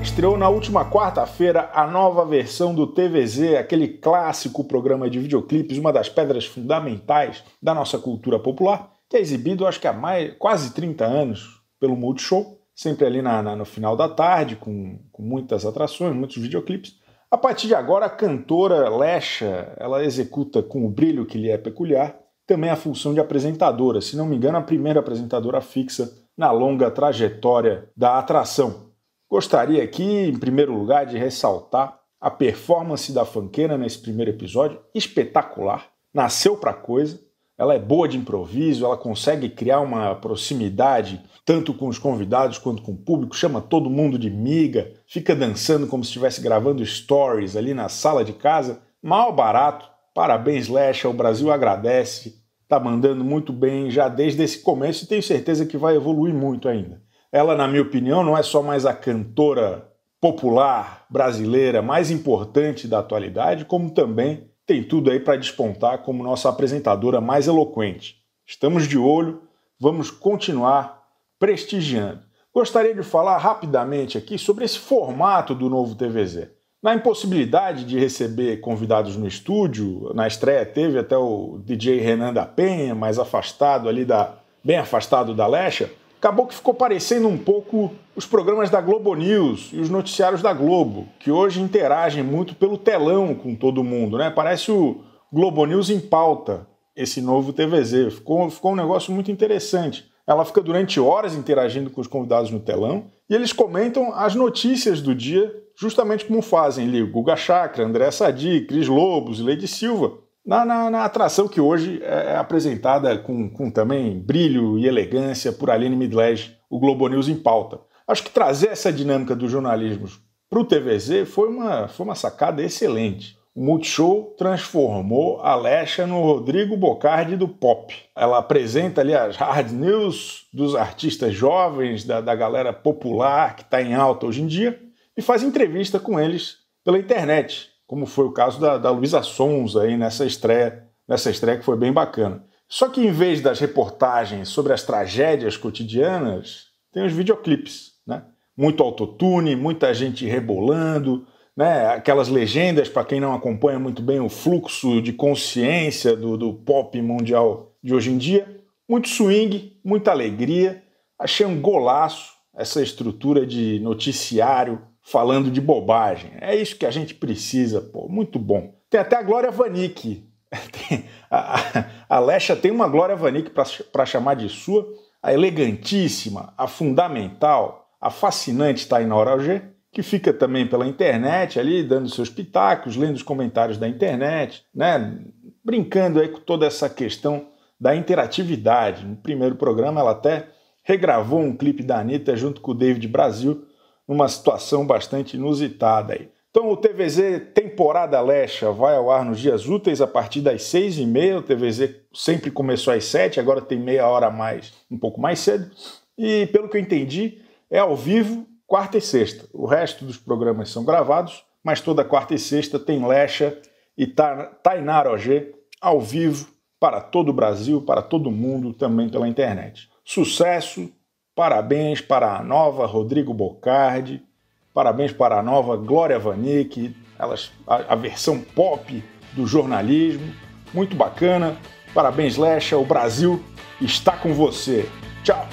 Estreou na última quarta-feira a nova versão do TVZ, aquele clássico programa de videoclipes, uma das pedras fundamentais da nossa cultura popular, que é exibido acho que há mais, quase 30 anos pelo Multishow, sempre ali na, na, no final da tarde, com, com muitas atrações, muitos videoclipes. A partir de agora, a cantora Lesha, ela executa com o brilho que lhe é peculiar, também a função de apresentadora, se não me engano, a primeira apresentadora fixa na longa trajetória da atração. Gostaria aqui, em primeiro lugar, de ressaltar a performance da fanqueira nesse primeiro episódio, espetacular. Nasceu para coisa, ela é boa de improviso, ela consegue criar uma proximidade tanto com os convidados quanto com o público, chama todo mundo de miga, fica dançando como se estivesse gravando stories ali na sala de casa. Mal barato, parabéns Lesha, o Brasil agradece, tá mandando muito bem já desde esse começo e tenho certeza que vai evoluir muito ainda. Ela, na minha opinião, não é só mais a cantora popular brasileira mais importante da atualidade, como também tem tudo aí para despontar como nossa apresentadora mais eloquente. Estamos de olho, vamos continuar prestigiando. Gostaria de falar rapidamente aqui sobre esse formato do novo TVZ. Na impossibilidade de receber convidados no estúdio, na estreia teve até o DJ Renan da Penha, mais afastado ali da bem afastado da Lecha, acabou que ficou parecendo um pouco os programas da Globo News e os noticiários da Globo, que hoje interagem muito pelo telão com todo mundo, né? Parece o Globo News em pauta, esse novo TVZ. Ficou, ficou um negócio muito interessante. Ela fica durante horas interagindo com os convidados no telão e eles comentam as notícias do dia, justamente como fazem ali o Guga Chakra, André Sadi, Cris Lobos Lady Silva na, na, na, atração que hoje é, é apresentada com, com também brilho e elegância por Aline Midledge, o Globo News em pauta. Acho que trazer essa dinâmica do jornalismo para o TVZ foi uma, foi uma sacada excelente. O Multishow transformou a Lesha no Rodrigo Bocardi do pop. Ela apresenta ali as hard news dos artistas jovens, da, da galera popular que está em alta hoje em dia, e faz entrevista com eles pela internet como foi o caso da, da Luísa Sons aí nessa estreia, nessa estreia que foi bem bacana. Só que em vez das reportagens sobre as tragédias cotidianas, tem os videoclipes, né? Muito autotune, muita gente rebolando, né? Aquelas legendas para quem não acompanha muito bem o fluxo de consciência do, do pop mundial de hoje em dia. Muito swing, muita alegria. Achei um golaço essa estrutura de noticiário falando de bobagem. É isso que a gente precisa, pô, muito bom. Tem até a Glória Vanik. a, a Lesha tem uma Glória Vanik para chamar de sua, a elegantíssima, a fundamental, a fascinante Tainara Alger, que fica também pela internet ali, dando seus pitacos, lendo os comentários da internet, né, brincando aí com toda essa questão da interatividade. No primeiro programa ela até regravou um clipe da Anitta junto com o David Brasil, numa situação bastante inusitada aí. Então o TVZ Temporada Lecha vai ao ar nos dias úteis a partir das seis e meia. O TVZ sempre começou às sete, agora tem meia hora a mais, um pouco mais cedo. E pelo que eu entendi, é ao vivo quarta e sexta. O resto dos programas são gravados, mas toda quarta e sexta tem Lecha e Tainara OG ao vivo para todo o Brasil, para todo mundo, também pela internet. Sucesso, Parabéns para a nova Rodrigo Bocardi, parabéns para a nova Glória Vanik, elas, a, a versão pop do jornalismo, muito bacana. Parabéns, Lecha, o Brasil está com você. Tchau!